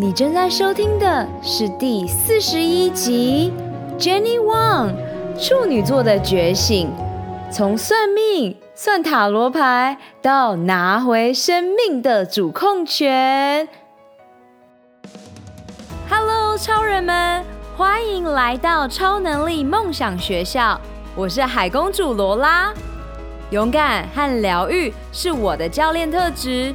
你正在收听的是第四十一集，Jenny Wang 处女座的觉醒，从算命、算塔罗牌到拿回生命的主控权。Hello，超人们，欢迎来到超能力梦想学校，我是海公主罗拉。勇敢和疗愈是我的教练特质。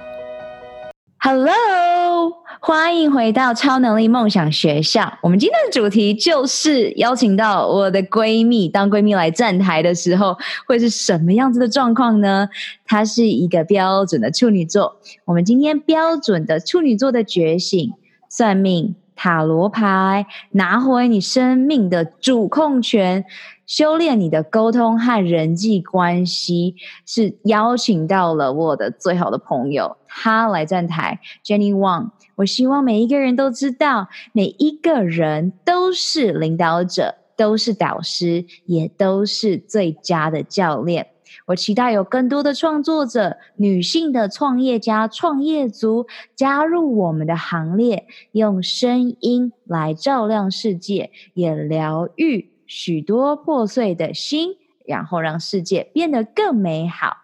！Hello。欢迎回到超能力梦想学校。我们今天的主题就是邀请到我的闺蜜，当闺蜜来站台的时候，会是什么样子的状况呢？她是一个标准的处女座。我们今天标准的处女座的觉醒，算命、塔罗牌，拿回你生命的主控权。修炼你的沟通和人际关系，是邀请到了我的最好的朋友，他来站台，Jenny Wang。我希望每一个人都知道，每一个人都是领导者，都是导师，也都是最佳的教练。我期待有更多的创作者、女性的创业家、创业族加入我们的行列，用声音来照亮世界，也疗愈。许多破碎的心，然后让世界变得更美好。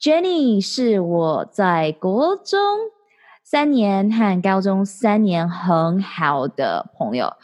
Jenny 是我在国中三年和高中三年很好的朋友。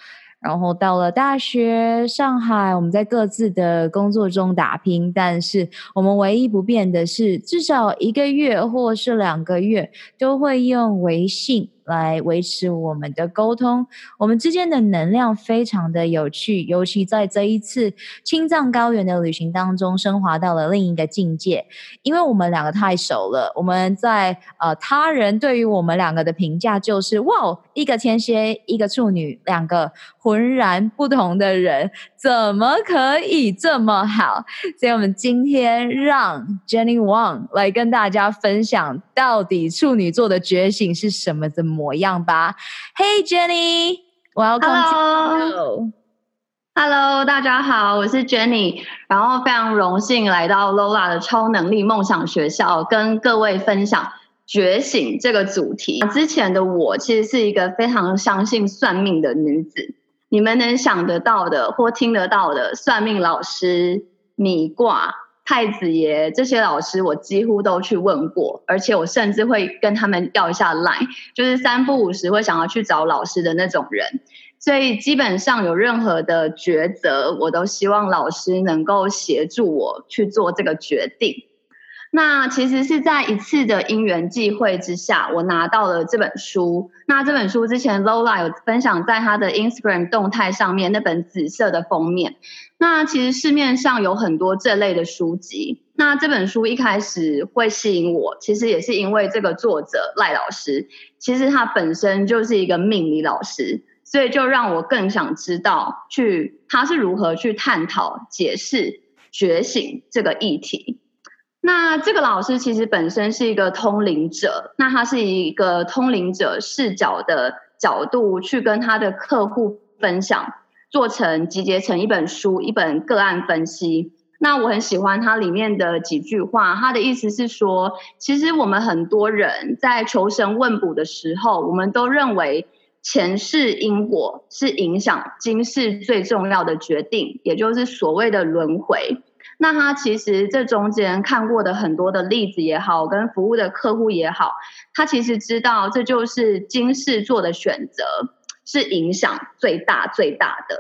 然后到了大学，上海，我们在各自的工作中打拼，但是我们唯一不变的是，至少一个月或是两个月都会用微信来维持我们的沟通。我们之间的能量非常的有趣，尤其在这一次青藏高原的旅行当中，升华到了另一个境界。因为我们两个太熟了，我们在呃他人对于我们两个的评价就是：哇，一个天蝎，一个处女，两个。浑然不同的人，怎么可以这么好？所以，我们今天让 Jenny Wang 来跟大家分享，到底处女座的觉醒是什么的模样吧。Hey Jenny，Welcome Hello. Hello，大家好，我是 Jenny，然后非常荣幸来到 Lola 的超能力梦想学校，跟各位分享觉醒这个主题。之前的我其实是一个非常相信算命的女子。你们能想得到的或听得到的算命老师、米卦、太子爷这些老师，我几乎都去问过，而且我甚至会跟他们要一下 line，就是三不五时会想要去找老师的那种人。所以基本上有任何的抉择，我都希望老师能够协助我去做这个决定。那其实是在一次的因缘际会之下，我拿到了这本书。那这本书之前 Lola 有分享在她的 Instagram 动态上面，那本紫色的封面。那其实市面上有很多这类的书籍。那这本书一开始会吸引我，其实也是因为这个作者赖老师，其实他本身就是一个命理老师，所以就让我更想知道去他是如何去探讨解释觉醒这个议题。那这个老师其实本身是一个通灵者，那他是一个通灵者视角的角度去跟他的客户分享，做成集结成一本书，一本个案分析。那我很喜欢他里面的几句话，他的意思是说，其实我们很多人在求神问卜的时候，我们都认为前世因果是影响今世最重要的决定，也就是所谓的轮回。那他其实这中间看过的很多的例子也好，跟服务的客户也好，他其实知道这就是今世做的选择是影响最大最大的。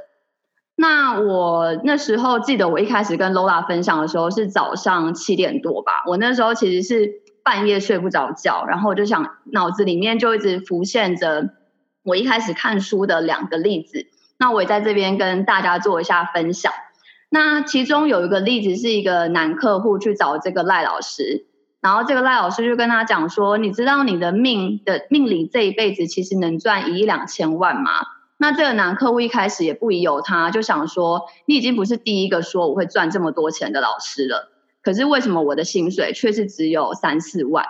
那我那时候记得我一开始跟 Lola 分享的时候是早上七点多吧，我那时候其实是半夜睡不着觉，然后我就想脑子里面就一直浮现着我一开始看书的两个例子，那我也在这边跟大家做一下分享。那其中有一个例子是一个男客户去找这个赖老师，然后这个赖老师就跟他讲说：“你知道你的命的命理这一辈子其实能赚一亿两千万吗？”那这个男客户一开始也不疑有他，就想说：“你已经不是第一个说我会赚这么多钱的老师了。”可是为什么我的薪水却是只有三四万？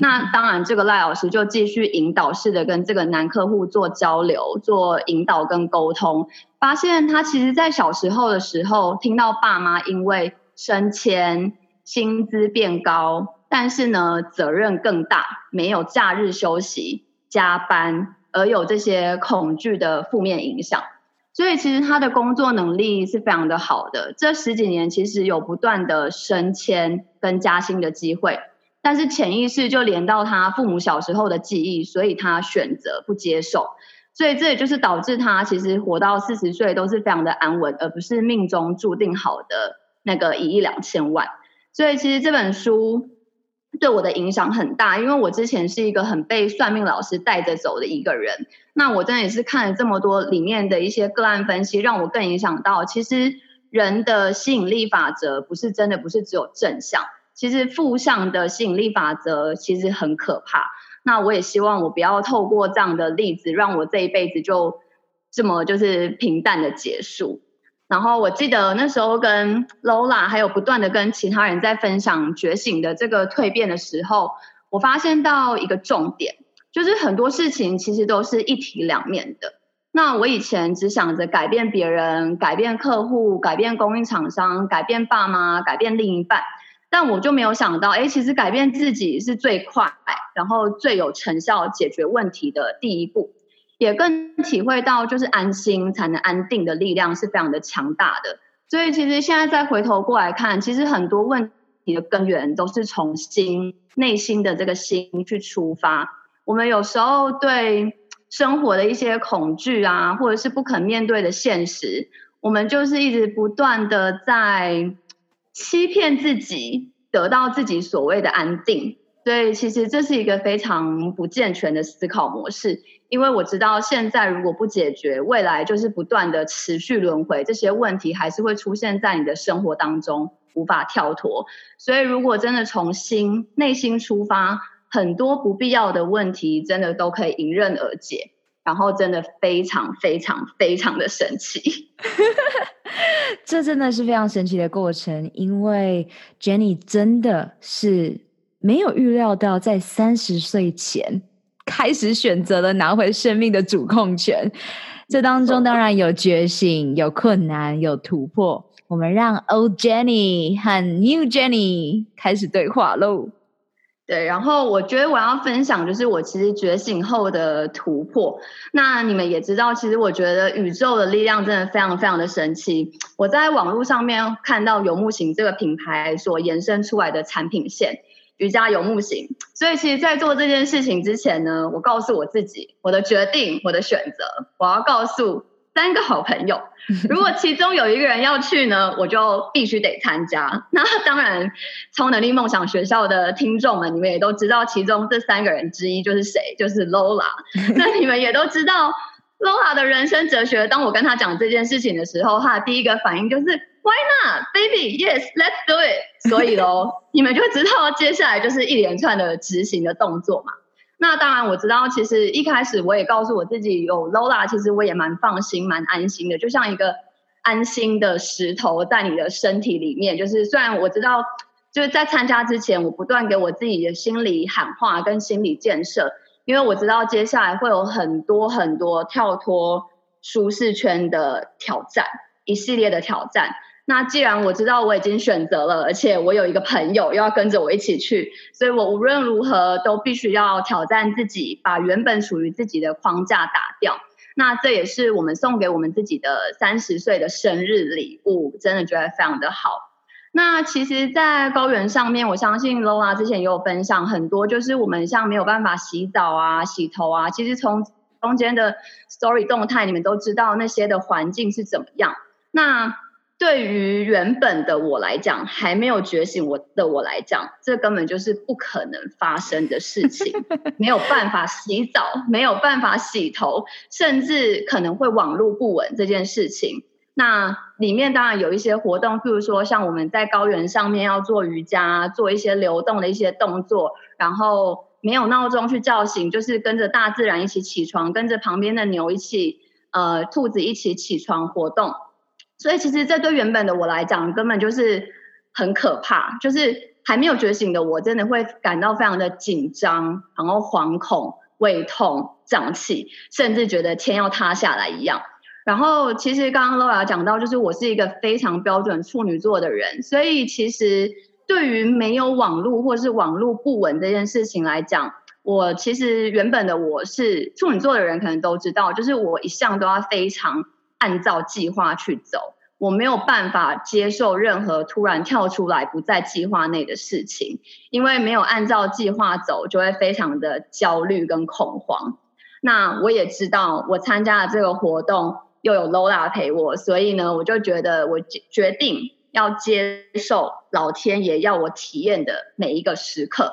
那当然，这个赖老师就继续引导式的跟这个男客户做交流、做引导跟沟通，发现他其实在小时候的时候，听到爸妈因为升迁、薪资变高，但是呢责任更大，没有假日休息、加班，而有这些恐惧的负面影响。所以其实他的工作能力是非常的好的，这十几年其实有不断的升迁跟加薪的机会。但是潜意识就连到他父母小时候的记忆，所以他选择不接受，所以这也就是导致他其实活到四十岁都是非常的安稳，而不是命中注定好的那个一亿两千万。所以其实这本书对我的影响很大，因为我之前是一个很被算命老师带着走的一个人，那我真的也是看了这么多里面的一些个案分析，让我更影响到，其实人的吸引力法则不是真的不是只有正向。其实负向的吸引力法则其实很可怕。那我也希望我不要透过这样的例子，让我这一辈子就这么就是平淡的结束。然后我记得那时候跟 Lola 还有不断的跟其他人在分享觉醒的这个蜕变的时候，我发现到一个重点，就是很多事情其实都是一体两面的。那我以前只想着改变别人、改变客户、改变供应厂商、改变爸妈、改变另一半。但我就没有想到，哎，其实改变自己是最快，然后最有成效解决问题的第一步，也更体会到就是安心才能安定的力量是非常的强大的。所以其实现在再回头过来看，其实很多问题的根源都是从心，内心的这个心去出发。我们有时候对生活的一些恐惧啊，或者是不肯面对的现实，我们就是一直不断的在。欺骗自己，得到自己所谓的安定，所以其实这是一个非常不健全的思考模式。因为我知道现在如果不解决，未来就是不断的持续轮回，这些问题还是会出现在你的生活当中，无法跳脱。所以如果真的从心内心出发，很多不必要的问题真的都可以迎刃而解。然后真的非常非常非常的神奇，这真的是非常神奇的过程，因为 Jenny 真的是没有预料到，在三十岁前开始选择了拿回生命的主控权。这当中当然有觉醒、有困难、有突破。我们让 Old Jenny 和 New Jenny 开始对话喽。对，然后我觉得我要分享就是我其实觉醒后的突破。那你们也知道，其实我觉得宇宙的力量真的非常非常的神奇。我在网络上面看到游牧行这个品牌所延伸出来的产品线，瑜伽游牧行。所以其实，在做这件事情之前呢，我告诉我自己，我的决定，我的选择，我要告诉。三个好朋友，如果其中有一个人要去呢，我就必须得参加。那当然，超能力梦想学校的听众们，你们也都知道，其中这三个人之一就是谁，就是 Lola。那你们也都知道 Lola 的人生哲学。当我跟他讲这件事情的时候，他的第一个反应就是 Why not, baby? Yes, let's do it。所以喽，你们就知道接下来就是一连串的执行的动作嘛。那当然，我知道，其实一开始我也告诉我自己有 Lola，其实我也蛮放心、蛮安心的，就像一个安心的石头在你的身体里面。就是虽然我知道，就是在参加之前，我不断给我自己的心理喊话跟心理建设，因为我知道接下来会有很多很多跳脱舒适圈的挑战，一系列的挑战。那既然我知道我已经选择了，而且我有一个朋友又要跟着我一起去，所以我无论如何都必须要挑战自己，把原本属于自己的框架打掉。那这也是我们送给我们自己的三十岁的生日礼物，真的觉得非常的好。那其实，在高原上面，我相信 Lola 之前也有分享很多，就是我们像没有办法洗澡啊、洗头啊，其实从中间的 story 动态，你们都知道那些的环境是怎么样。那对于原本的我来讲，还没有觉醒我的我来讲，这根本就是不可能发生的事情。没有办法洗澡，没有办法洗头，甚至可能会网路不稳这件事情。那里面当然有一些活动，譬如说像我们在高原上面要做瑜伽，做一些流动的一些动作，然后没有闹钟去叫醒，就是跟着大自然一起起床，跟着旁边的牛一起，呃，兔子一起起床活动。所以其实这对原本的我来讲，根本就是很可怕，就是还没有觉醒的我，真的会感到非常的紧张，然后惶恐、胃痛、胀气，甚至觉得天要塌下来一样。然后，其实刚刚 Laura 讲到，就是我是一个非常标准处女座的人，所以其实对于没有网络或是网络不稳这件事情来讲，我其实原本的我是处女座的人，可能都知道，就是我一向都要非常按照计划去走，我没有办法接受任何突然跳出来不在计划内的事情，因为没有按照计划走，就会非常的焦虑跟恐慌。那我也知道，我参加了这个活动。又有 Lola 陪我，所以呢，我就觉得我决定要接受老天爷要我体验的每一个时刻。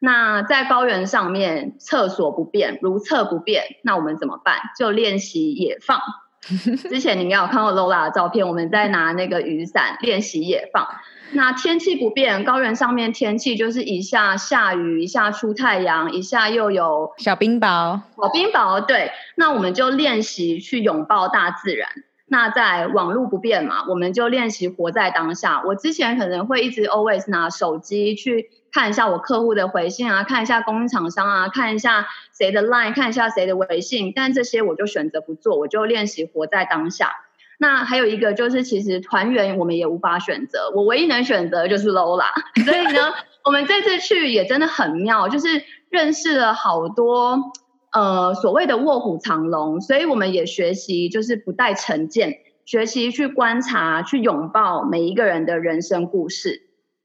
那在高原上面，厕所不便，如厕不便，那我们怎么办？就练习野放。之前你应该有看过 Lola 的照片，我们在拿那个雨伞练习野放。那天气不变，高原上面天气就是一下下雨，一下出太阳，一下又有小冰雹。小冰雹，对。那我们就练习去拥抱大自然。那在网络不变嘛，我们就练习活在当下。我之前可能会一直 always 拿手机去看一下我客户的回信啊，看一下供应厂商啊，看一下谁的 line，看一下谁的微信。但这些我就选择不做，我就练习活在当下。那还有一个就是，其实团员我们也无法选择，我唯一能选择就是 Lola。所以呢，我们这次去也真的很妙，就是认识了好多呃所谓的卧虎藏龙，所以我们也学习就是不带成见，学习去观察、去拥抱每一个人的人生故事。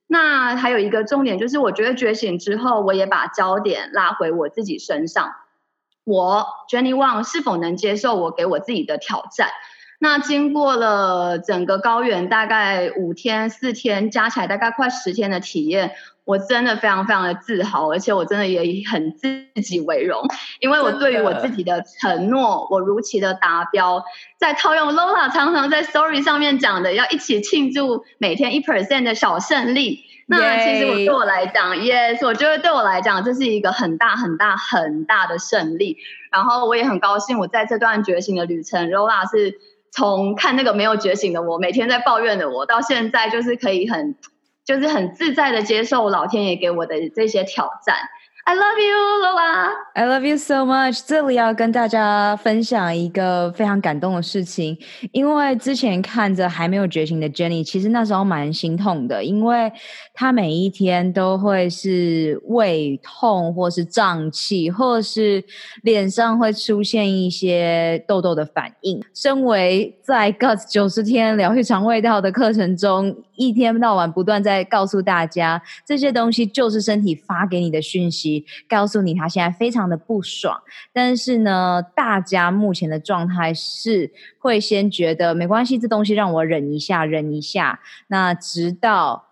那还有一个重点就是，我觉得觉醒之后，我也把焦点拉回我自己身上，我 Jenny Wang 是否能接受我给我自己的挑战？那经过了整个高原大概五天四天，加起来大概快十天的体验，我真的非常非常的自豪，而且我真的也很自己为荣，因为我对于我自己的承诺，我如期的达标。在套用 Lola 常常在 Story 上面讲的，要一起庆祝每天一 percent 的小胜利。那其实我对我来讲，Yes，我觉得对我来讲，这是一个很大很大很大的胜利。然后我也很高兴，我在这段觉醒的旅程，Lola 是。从看那个没有觉醒的我，每天在抱怨的我，到现在就是可以很，就是很自在的接受老天爷给我的这些挑战。I love you, Lola. I love you so much. 这里要跟大家分享一个非常感动的事情，因为之前看着还没有觉醒的 Jenny，其实那时候蛮心痛的，因为她每一天都会是胃痛，或是胀气，或是脸上会出现一些痘痘的反应。身为在 Guts 九十天疗愈肠胃道的课程中，一天到晚不断在告诉大家，这些东西就是身体发给你的讯息。告诉你，他现在非常的不爽，但是呢，大家目前的状态是会先觉得没关系，这东西让我忍一下，忍一下，那直到。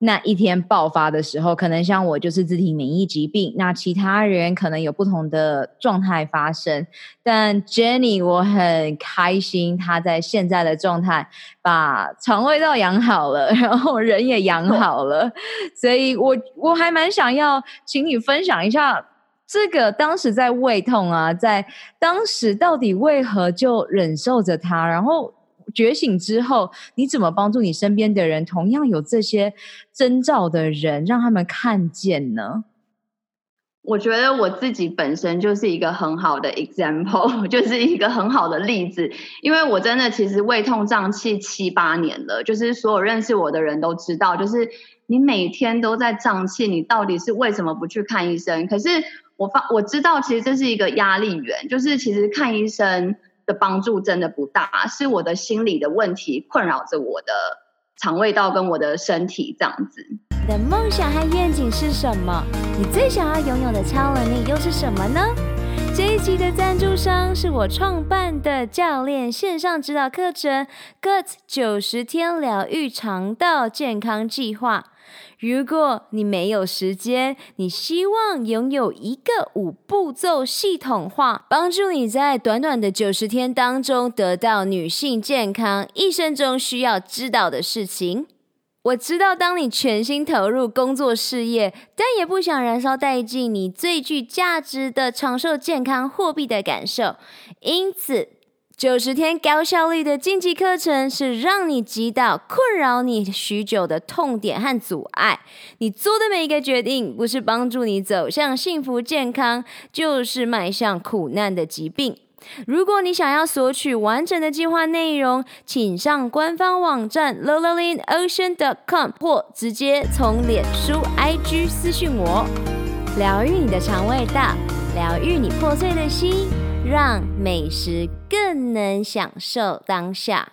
那一天爆发的时候，可能像我就是自体免疫疾病，那其他人可能有不同的状态发生。但 Jenny 我很开心，她在现在的状态把肠胃道养好了，然后人也养好了，所以我我还蛮想要请你分享一下这个当时在胃痛啊，在当时到底为何就忍受着它，然后。觉醒之后，你怎么帮助你身边的人，同样有这些征兆的人，让他们看见呢？我觉得我自己本身就是一个很好的 example，就是一个很好的例子。因为我真的其实胃痛胀气七八年了，就是所有认识我的人都知道，就是你每天都在胀气，你到底是为什么不去看医生？可是我发我知道，其实这是一个压力源，就是其实看医生。的帮助真的不大，是我的心理的问题困扰着我的肠胃道跟我的身体这样子。你的梦想和愿景是什么？你最想要拥有的超能力又是什么呢？这一集的赞助商是我创办的教练线上指导课程《Gut 九十天疗愈肠道健康计划》。如果你没有时间，你希望拥有一个五步骤系统化，帮助你在短短的九十天当中得到女性健康一生中需要知道的事情。我知道，当你全心投入工作事业，但也不想燃烧殆尽你最具价值的长寿健康货币的感受，因此。九十天高效率的晋级课程是让你击倒困扰你许久的痛点和阻碍。你做的每一个决定，不是帮助你走向幸福健康，就是迈向苦难的疾病。如果你想要索取完整的计划内容，请上官方网站 l o l a l i n o c e a n c o m 或直接从脸书 IG 私讯我。疗愈你的肠胃道，疗愈你破碎的心。让美食更能享受当下。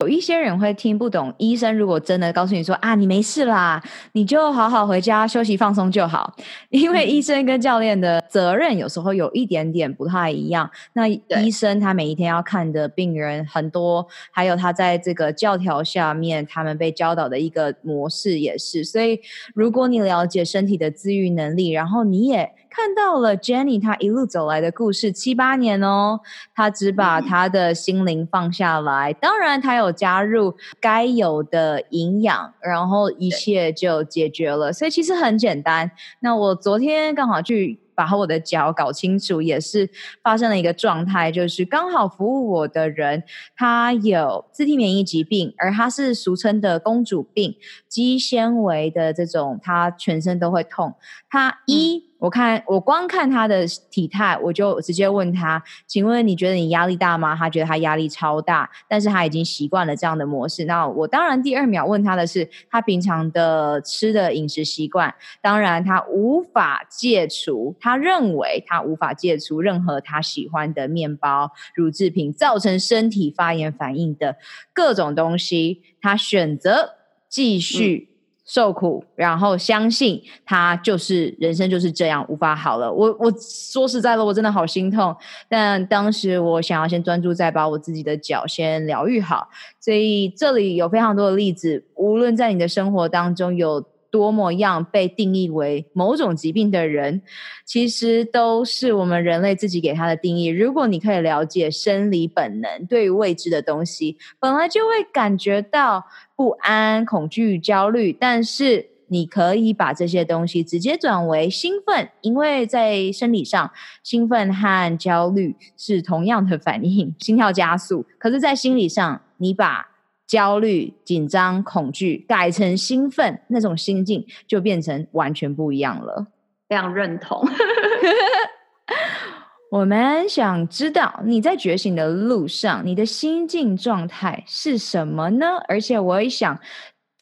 有一些人会听不懂，医生如果真的告诉你说啊，你没事啦，你就好好回家休息放松就好。因为医生跟教练的责任有时候有一点点不太一样。那医生他每一天要看的病人很多，还有他在这个教条下面，他们被教导的一个模式也是。所以，如果你了解身体的自愈能力，然后你也。看到了 Jenny 她一路走来的故事，七八年哦，她只把她的心灵放下来。嗯、当然，她有加入该有的营养，然后一切就解决了。所以其实很简单。那我昨天刚好去把我的脚搞清楚，也是发生了一个状态，就是刚好服务我的人，他有自体免疫疾病，而他是俗称的公主病，肌纤维的这种，他全身都会痛。他一。我看我光看他的体态，我就直接问他：“请问你觉得你压力大吗？”他觉得他压力超大，但是他已经习惯了这样的模式。那我当然第二秒问他的是他平常的吃的饮食习惯。当然他无法戒除，他认为他无法戒除任何他喜欢的面包、乳制品，造成身体发炎反应的各种东西。他选择继续。受苦，然后相信他就是人生就是这样，无法好了。我我说实在的，我真的好心痛。但当时我想要先专注在把我自己的脚先疗愈好，所以这里有非常多的例子。无论在你的生活当中有多么样被定义为某种疾病的人，其实都是我们人类自己给他的定义。如果你可以了解生理本能，对于未知的东西，本来就会感觉到。不安、恐惧、焦虑，但是你可以把这些东西直接转为兴奋，因为在生理上，兴奋和焦虑是同样的反应，心跳加速。可是，在心理上，你把焦虑、紧张、恐惧改成兴奋，那种心境就变成完全不一样了。非常认同。我们想知道你在觉醒的路上，你的心境状态是什么呢？而且我也想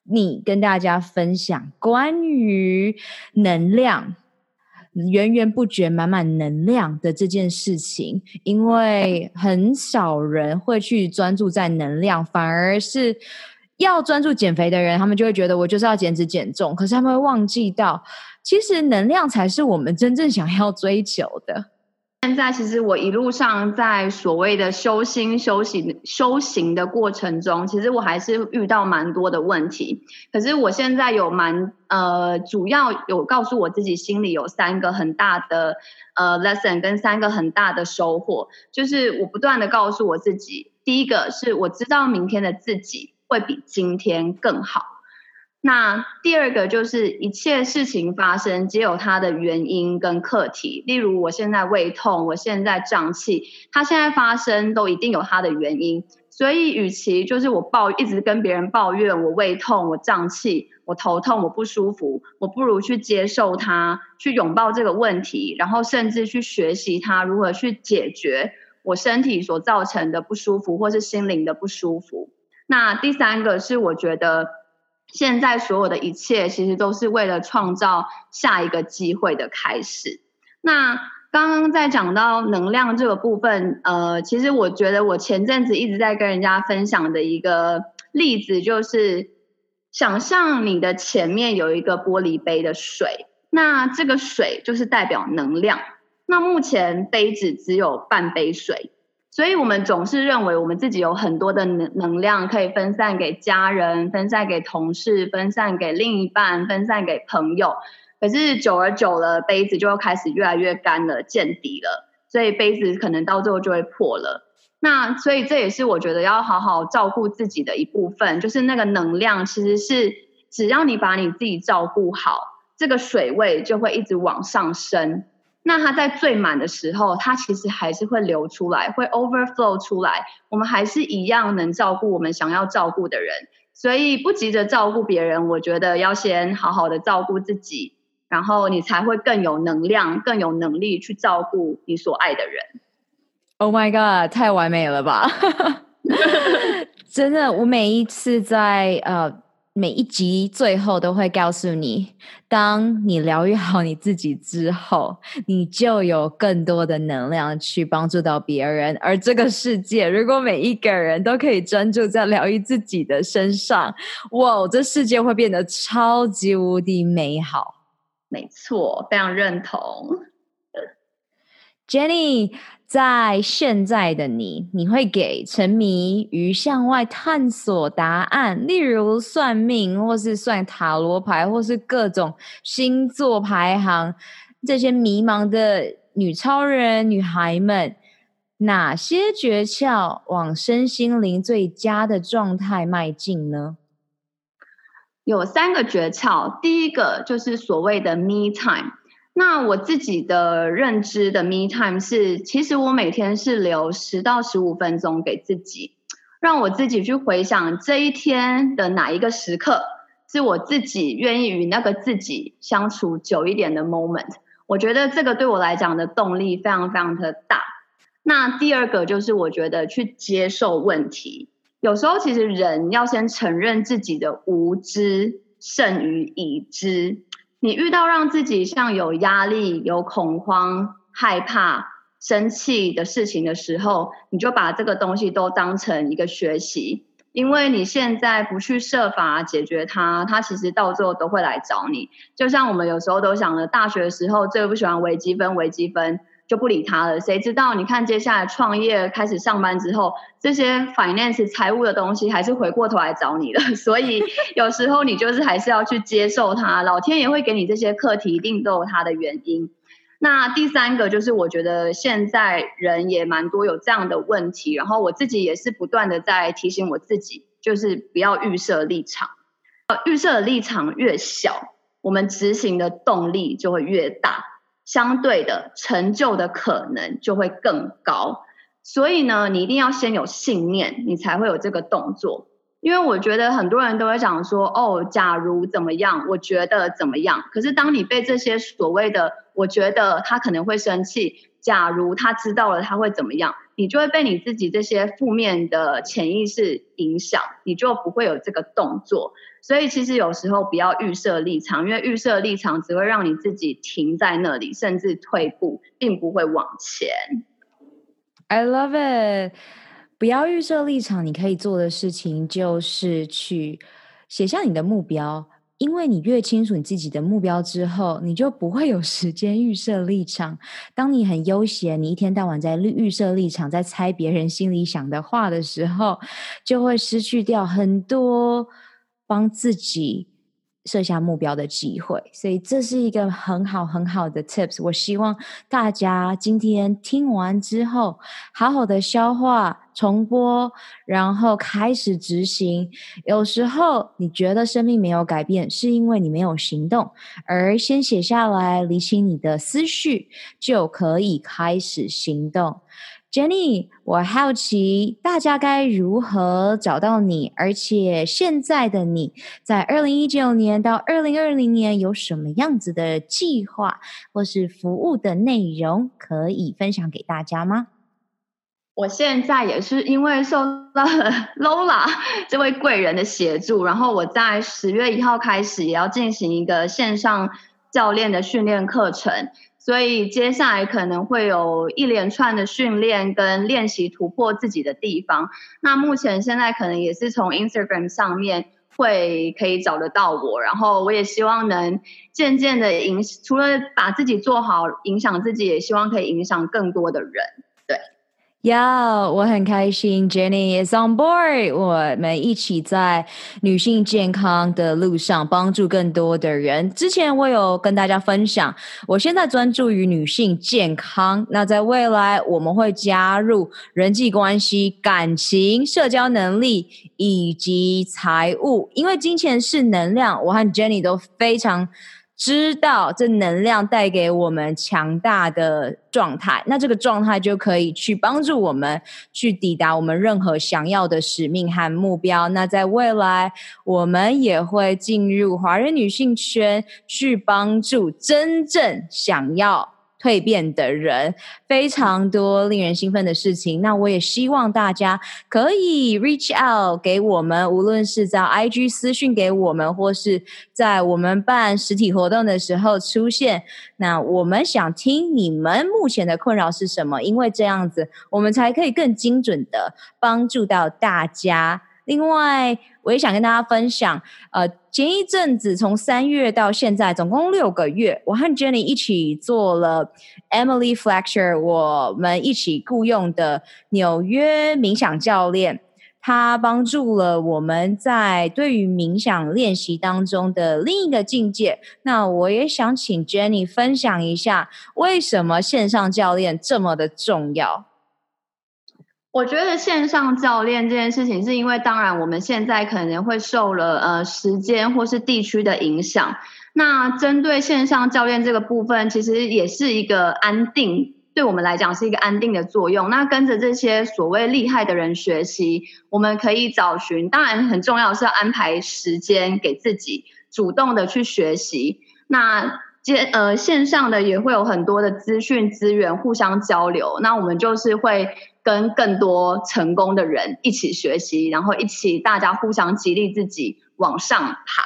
你跟大家分享关于能量源源不绝、满满能量的这件事情，因为很少人会去专注在能量，反而是要专注减肥的人，他们就会觉得我就是要减脂减重，可是他们会忘记到，其实能量才是我们真正想要追求的。现在其实我一路上在所谓的修心、修行、修行的过程中，其实我还是遇到蛮多的问题。可是我现在有蛮呃，主要有告诉我自己心里有三个很大的呃 lesson 跟三个很大的收获，就是我不断的告诉我自己，第一个是我知道明天的自己会比今天更好。那第二个就是一切事情发生皆有它的原因跟课题，例如我现在胃痛，我现在胀气，它现在发生都一定有它的原因。所以，与其就是我抱一直跟别人抱怨我胃痛、我胀气、我头痛、我不舒服，我不如去接受它，去拥抱这个问题，然后甚至去学习它如何去解决我身体所造成的不舒服，或是心灵的不舒服。那第三个是我觉得。现在所有的一切，其实都是为了创造下一个机会的开始。那刚刚在讲到能量这个部分，呃，其实我觉得我前阵子一直在跟人家分享的一个例子，就是想象你的前面有一个玻璃杯的水，那这个水就是代表能量。那目前杯子只有半杯水。所以我们总是认为我们自己有很多的能能量可以分散给家人、分散给同事、分散给另一半、分散给朋友。可是久而久了，杯子就开始越来越干了、见底了，所以杯子可能到最后就会破了。那所以这也是我觉得要好好照顾自己的一部分，就是那个能量其实是只要你把你自己照顾好，这个水位就会一直往上升。那它在最满的时候，它其实还是会流出来，会 overflow 出来。我们还是一样能照顾我们想要照顾的人，所以不急着照顾别人，我觉得要先好好的照顾自己，然后你才会更有能量、更有能力去照顾你所爱的人。Oh my god，太完美了吧！真的，我每一次在呃。每一集最后都会告诉你，当你疗愈好你自己之后，你就有更多的能量去帮助到别人。而这个世界，如果每一个人都可以专注在疗愈自己的身上，哇，这世界会变得超级无敌美好。没错，非常认同，Jenny。在现在的你，你会给沉迷于向外探索答案，例如算命，或是算塔罗牌，或是各种星座排行，这些迷茫的女超人女孩们，哪些诀窍往身心灵最佳的状态迈进呢？有三个诀窍，第一个就是所谓的 Me Time。那我自己的认知的 me time 是，其实我每天是留十到十五分钟给自己，让我自己去回想这一天的哪一个时刻是我自己愿意与那个自己相处久一点的 moment。我觉得这个对我来讲的动力非常非常的大。那第二个就是我觉得去接受问题，有时候其实人要先承认自己的无知胜于已知。你遇到让自己像有压力、有恐慌、害怕、生气的事情的时候，你就把这个东西都当成一个学习，因为你现在不去设法解决它，它其实到最后都会来找你。就像我们有时候都想了，大学的时候最不喜欢微积分，微积分。就不理他了。谁知道？你看，接下来创业开始上班之后，这些 finance 财务的东西还是回过头来找你了。所以有时候你就是还是要去接受它。老天爷会给你这些课题，一定都有它的原因。那第三个就是，我觉得现在人也蛮多有这样的问题，然后我自己也是不断的在提醒我自己，就是不要预设立场。呃，预设的立场越小，我们执行的动力就会越大。相对的成就的可能就会更高，所以呢，你一定要先有信念，你才会有这个动作。因为我觉得很多人都会讲说，哦，假如怎么样，我觉得怎么样。可是当你被这些所谓的，我觉得他可能会生气，假如他知道了他会怎么样，你就会被你自己这些负面的潜意识影响，你就不会有这个动作。所以其实有时候不要预设立场，因为预设立场只会让你自己停在那里，甚至退步，并不会往前。I love it。不要预设立场，你可以做的事情就是去写下你的目标，因为你越清楚你自己的目标之后，你就不会有时间预设立场。当你很悠闲，你一天到晚在预设立场，在猜别人心里想的话的时候，就会失去掉很多。帮自己设下目标的机会，所以这是一个很好很好的 tips。我希望大家今天听完之后，好好的消化、重播，然后开始执行。有时候你觉得生命没有改变，是因为你没有行动，而先写下来，理清你的思绪，就可以开始行动。Jenny，我好奇大家该如何找到你，而且现在的你在二零一九年到二零二零年有什么样子的计划或是服务的内容可以分享给大家吗？我现在也是因为受到了 Lola 这位贵人的协助，然后我在十月一号开始也要进行一个线上教练的训练课程。所以接下来可能会有一连串的训练跟练习突破自己的地方。那目前现在可能也是从 Instagram 上面会可以找得到我，然后我也希望能渐渐的影，除了把自己做好，影响自己，也希望可以影响更多的人。呀我很开心，Jenny is on board。我们一起在女性健康的路上帮助更多的人。之前我有跟大家分享，我现在专注于女性健康。那在未来，我们会加入人际关系、感情、社交能力以及财务，因为金钱是能量。我和 Jenny 都非常。知道这能量带给我们强大的状态，那这个状态就可以去帮助我们去抵达我们任何想要的使命和目标。那在未来，我们也会进入华人女性圈，去帮助真正想要。蜕变的人，非常多令人兴奋的事情。那我也希望大家可以 reach out 给我们，无论是在 IG 私讯给我们，或是在我们办实体活动的时候出现。那我们想听你们目前的困扰是什么？因为这样子，我们才可以更精准的帮助到大家。另外，我也想跟大家分享，呃，前一阵子从三月到现在，总共六个月，我和 Jenny 一起做了 Emily Fletcher，我们一起雇佣的纽约冥想教练，他帮助了我们在对于冥想练习当中的另一个境界。那我也想请 Jenny 分享一下，为什么线上教练这么的重要？我觉得线上教练这件事情，是因为当然我们现在可能会受了呃时间或是地区的影响。那针对线上教练这个部分，其实也是一个安定，对我们来讲是一个安定的作用。那跟着这些所谓厉害的人学习，我们可以找寻，当然很重要是要安排时间给自己，主动的去学习。那接呃线上的也会有很多的资讯资源互相交流。那我们就是会。跟更多成功的人一起学习，然后一起大家互相激励自己往上爬。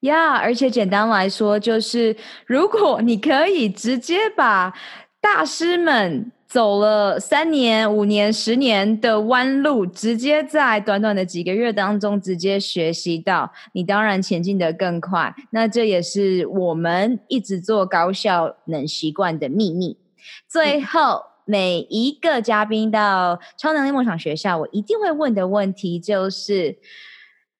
呀，yeah, 而且简单来说，就是如果你可以直接把大师们走了三年、五年、十年的弯路，直接在短短的几个月当中直接学习到，你当然前进得更快。那这也是我们一直做高效能习惯的秘密。最后。嗯每一个嘉宾到超能力梦想学校，我一定会问的问题就是：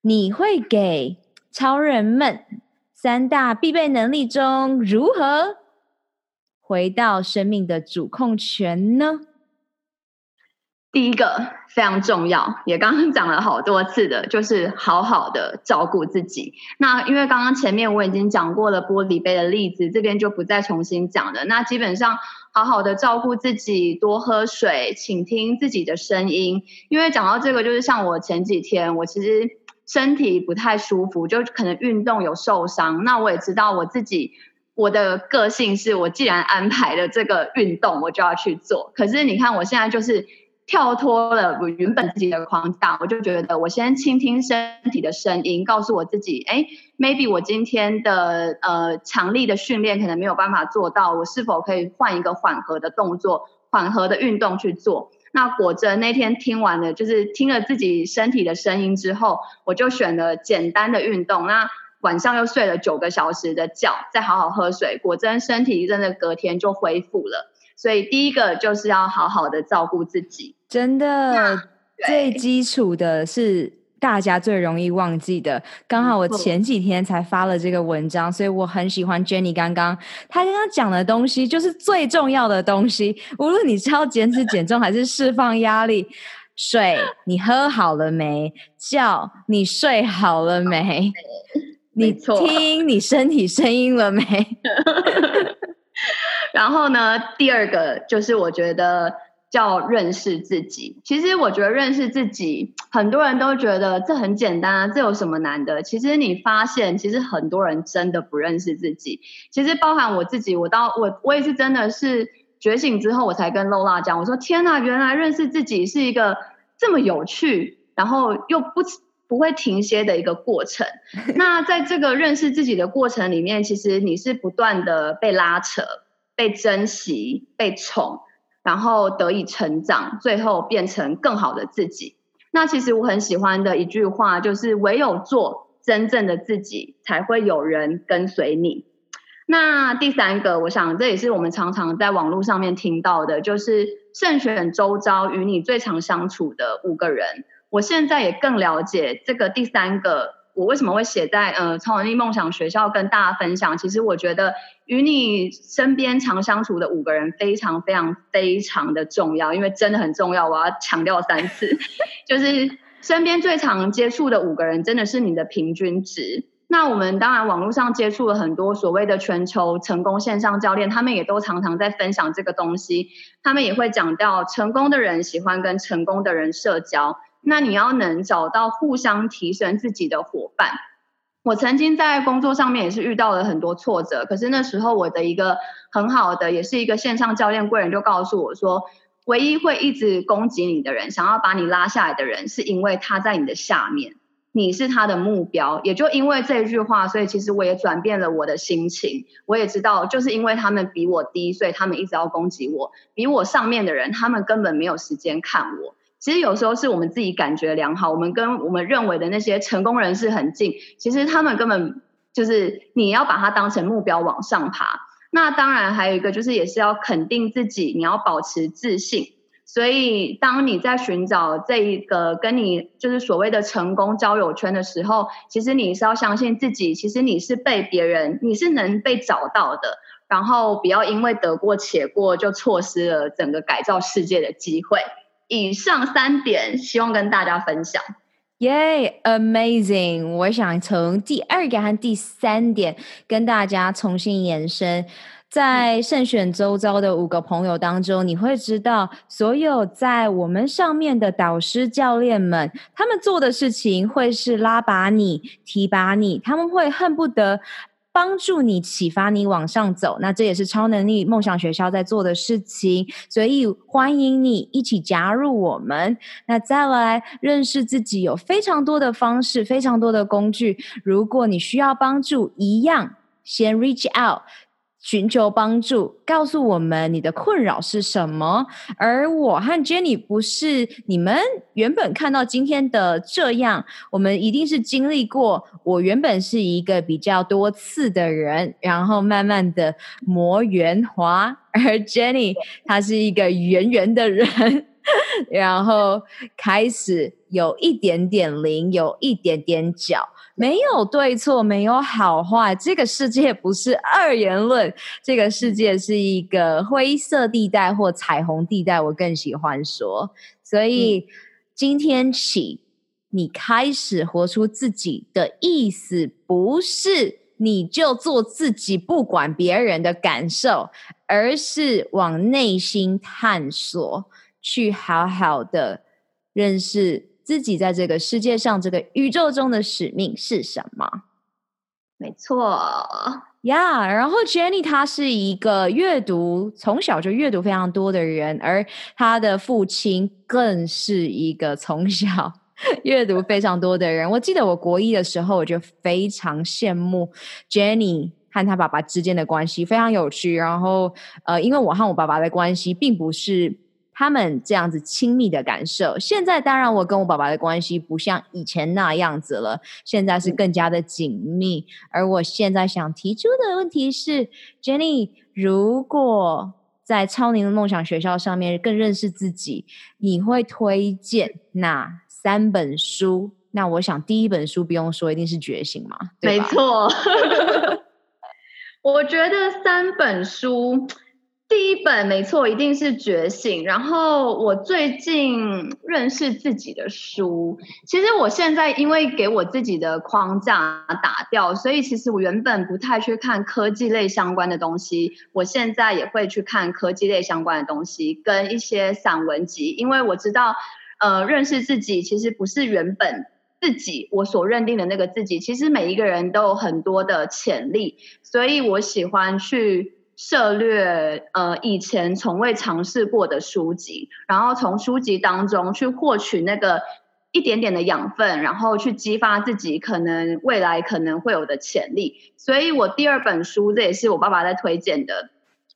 你会给超人们三大必备能力中，如何回到生命的主控权呢？第一个非常重要，也刚刚讲了好多次的，就是好好的照顾自己。那因为刚刚前面我已经讲过了玻璃杯的例子，这边就不再重新讲了。那基本上好好的照顾自己，多喝水，请听自己的声音。因为讲到这个，就是像我前几天，我其实身体不太舒服，就可能运动有受伤。那我也知道我自己，我的个性是我既然安排了这个运动，我就要去做。可是你看我现在就是。跳脱了我原本自己的框架，我就觉得我先倾听身体的声音，告诉我自己，哎，maybe 我今天的呃强力的训练可能没有办法做到，我是否可以换一个缓和的动作、缓和的运动去做？那果真那天听完了，就是听了自己身体的声音之后，我就选了简单的运动。那晚上又睡了九个小时的觉，再好好喝水，果真身体真的隔天就恢复了。所以第一个就是要好好的照顾自己。真的，最基础的是大家最容易忘记的。刚好我前几天才发了这个文章，所以我很喜欢 Jenny 刚刚她刚刚讲的东西，就是最重要的东西。无论你是要减脂减重还是释放压力，水你喝好了没？觉你睡好了没？你听你身体声音了没？然后呢，第二个就是我觉得。叫认识自己。其实我觉得认识自己，很多人都觉得这很简单啊，这有什么难的？其实你发现，其实很多人真的不认识自己。其实包含我自己，我到我我也是真的是觉醒之后，我才跟 Lola 讲，我说天呐，原来认识自己是一个这么有趣，然后又不不会停歇的一个过程。那在这个认识自己的过程里面，其实你是不断的被拉扯、被珍惜、被宠。然后得以成长，最后变成更好的自己。那其实我很喜欢的一句话就是：唯有做真正的自己，才会有人跟随你。那第三个，我想这也是我们常常在网络上面听到的，就是慎选周遭与你最常相处的五个人。我现在也更了解这个第三个。我为什么会写在呃超能力梦想学校跟大家分享？其实我觉得与你身边常相处的五个人非常非常非常的重要，因为真的很重要。我要强调三次，就是身边最常接触的五个人真的是你的平均值。那我们当然网络上接触了很多所谓的全球成功线上教练，他们也都常常在分享这个东西。他们也会讲到，成功的人喜欢跟成功的人社交。那你要能找到互相提升自己的伙伴。我曾经在工作上面也是遇到了很多挫折，可是那时候我的一个很好的，也是一个线上教练贵人就告诉我说，唯一会一直攻击你的人，想要把你拉下来的人，是因为他在你的下面，你是他的目标。也就因为这句话，所以其实我也转变了我的心情。我也知道，就是因为他们比我低，所以他们一直要攻击我。比我上面的人，他们根本没有时间看我。其实有时候是我们自己感觉良好，我们跟我们认为的那些成功人士很近，其实他们根本就是你要把它当成目标往上爬。那当然还有一个就是也是要肯定自己，你要保持自信。所以当你在寻找这一个跟你就是所谓的成功交友圈的时候，其实你是要相信自己，其实你是被别人，你是能被找到的。然后不要因为得过且过，就错失了整个改造世界的机会。以上三点，希望跟大家分享。耶、，Amazing！我想从第二个和第三点跟大家重新延伸，在慎选周遭的五个朋友当中，你会知道，所有在我们上面的导师教练们，他们做的事情会是拉拔你、提拔你，他们会恨不得。帮助你启发你往上走，那这也是超能力梦想学校在做的事情，所以欢迎你一起加入我们。那再来认识自己，有非常多的方式，非常多的工具。如果你需要帮助，一样先 reach out。寻求帮助，告诉我们你的困扰是什么。而我和 Jenny 不是你们原本看到今天的这样，我们一定是经历过。我原本是一个比较多刺的人，然后慢慢的磨圆滑，而 Jenny 她是一个圆圆的人，然后开始有一点点棱，有一点点角。没有对错，没有好坏，这个世界不是二元论，这个世界是一个灰色地带或彩虹地带，我更喜欢说。所以、嗯、今天起，你开始活出自己的意思，不是你就做自己，不管别人的感受，而是往内心探索，去好好的认识。自己在这个世界上，这个宇宙中的使命是什么？没错呀。Yeah, 然后 Jenny 她是一个阅读从小就阅读非常多的人，而她的父亲更是一个从小阅读非常多的人。我记得我国一的时候，我就非常羡慕 Jenny 和她爸爸之间的关系，非常有趣。然后呃，因为我和我爸爸的关系并不是。他们这样子亲密的感受，现在当然我跟我爸爸的关系不像以前那样子了，现在是更加的紧密。而我现在想提出的问题是，Jenny，如果在超龄的梦想学校上面更认识自己，你会推荐哪三本书？那我想第一本书不用说，一定是《觉醒》嘛，没错，我觉得三本书。第一本没错，一定是觉醒。然后我最近认识自己的书，其实我现在因为给我自己的框架打掉，所以其实我原本不太去看科技类相关的东西。我现在也会去看科技类相关的东西，跟一些散文集，因为我知道，呃，认识自己其实不是原本自己我所认定的那个自己。其实每一个人都有很多的潜力，所以我喜欢去。涉略呃以前从未尝试过的书籍，然后从书籍当中去获取那个一点点的养分，然后去激发自己可能未来可能会有的潜力。所以我第二本书，这也是我爸爸在推荐的。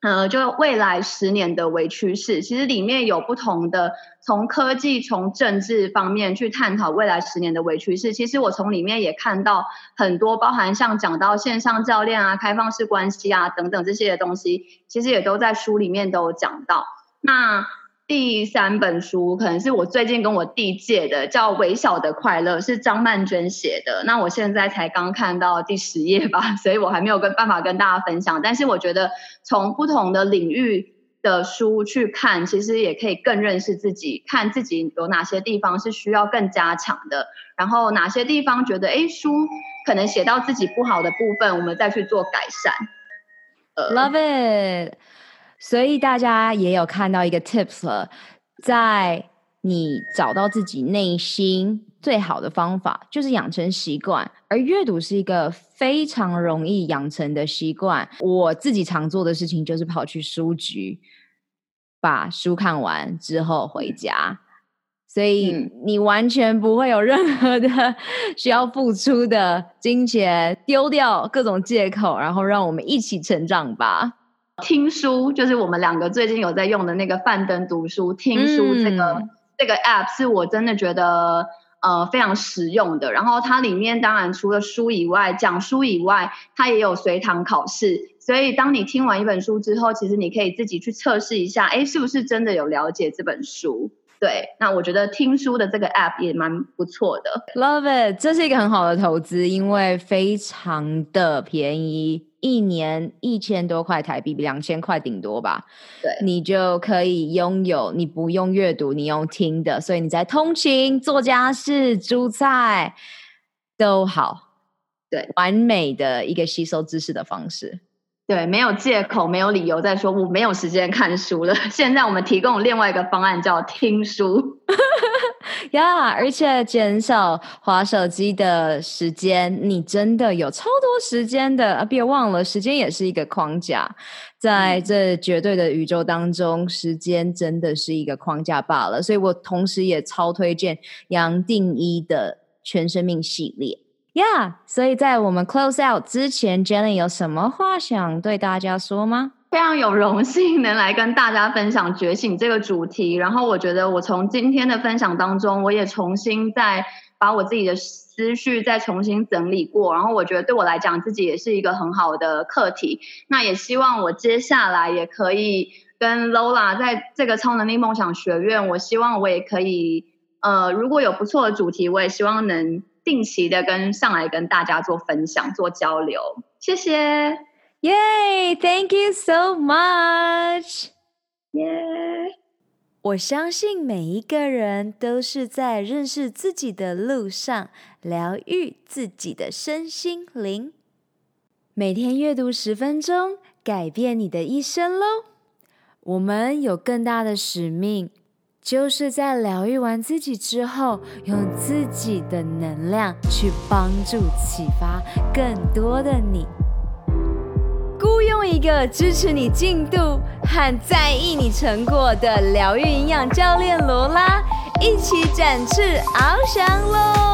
呃，就未来十年的微趋势，其实里面有不同的从科技、从政治方面去探讨未来十年的微趋势。其实我从里面也看到很多，包含像讲到线上教练啊、开放式关系啊等等这些的东西，其实也都在书里面都有讲到。那第三本书可能是我最近跟我弟借的，叫《微小的快乐》，是张曼娟写的。那我现在才刚看到第十页吧，所以我还没有跟办法跟大家分享。但是我觉得从不同的领域的书去看，其实也可以更认识自己，看自己有哪些地方是需要更加强的，然后哪些地方觉得诶书可能写到自己不好的部分，我们再去做改善。呃，Love it。所以大家也有看到一个 tips 了，在你找到自己内心最好的方法，就是养成习惯。而阅读是一个非常容易养成的习惯。我自己常做的事情就是跑去书局，把书看完之后回家。所以你完全不会有任何的需要付出的金钱，丢掉各种借口，然后让我们一起成长吧。听书就是我们两个最近有在用的那个樊登读书听书这个、嗯、这个 app 是我真的觉得呃非常实用的。然后它里面当然除了书以外，讲书以外，它也有随堂考试。所以当你听完一本书之后，其实你可以自己去测试一下，哎，是不是真的有了解这本书？对，那我觉得听书的这个 app 也蛮不错的。Love it，这是一个很好的投资，因为非常的便宜。一年一千多块台币，两千块顶多吧。对，你就可以拥有，你不用阅读，你用听的，所以你在通勤、做家事、煮菜都好。对，完美的一个吸收知识的方式。对，没有借口，没有理由再说我没有时间看书了。现在我们提供另外一个方案，叫听书，呀，yeah, 而且减少滑手机的时间，你真的有超多时间的啊。别忘了，时间也是一个框架，在这绝对的宇宙当中，时间真的是一个框架罢了。所以我同时也超推荐杨定一的全生命系列。Yeah，所以在我们 close out 之前，Jenny 有什么话想对大家说吗？非常有荣幸能来跟大家分享觉醒这个主题。然后我觉得我从今天的分享当中，我也重新再把我自己的思绪再重新整理过。然后我觉得对我来讲，自己也是一个很好的课题。那也希望我接下来也可以跟 Lola 在这个超能力梦想学院，我希望我也可以，呃，如果有不错的主题，我也希望能。定期的跟上来跟大家做分享、做交流，谢谢，耶、yeah,，Thank you so much，耶、yeah.。我相信每一个人都是在认识自己的路上，疗愈自己的身心灵。每天阅读十分钟，改变你的一生喽。我们有更大的使命。就是在疗愈完自己之后，用自己的能量去帮助、启发更多的你。雇佣一个支持你进度和在意你成果的疗愈营养教练罗拉，一起展翅翱翔喽！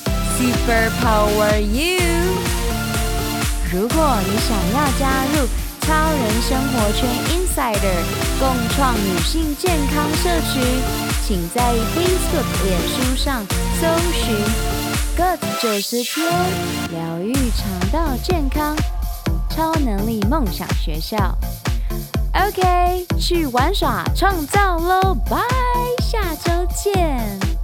Super Power You！如果你想要加入超人生活圈 Insider 共创女性健康社群，请在 Facebook、脸书上搜寻 “Good 九十天疗愈肠道健康超能力梦想学校”。OK，去玩耍创造喽！拜，下周见。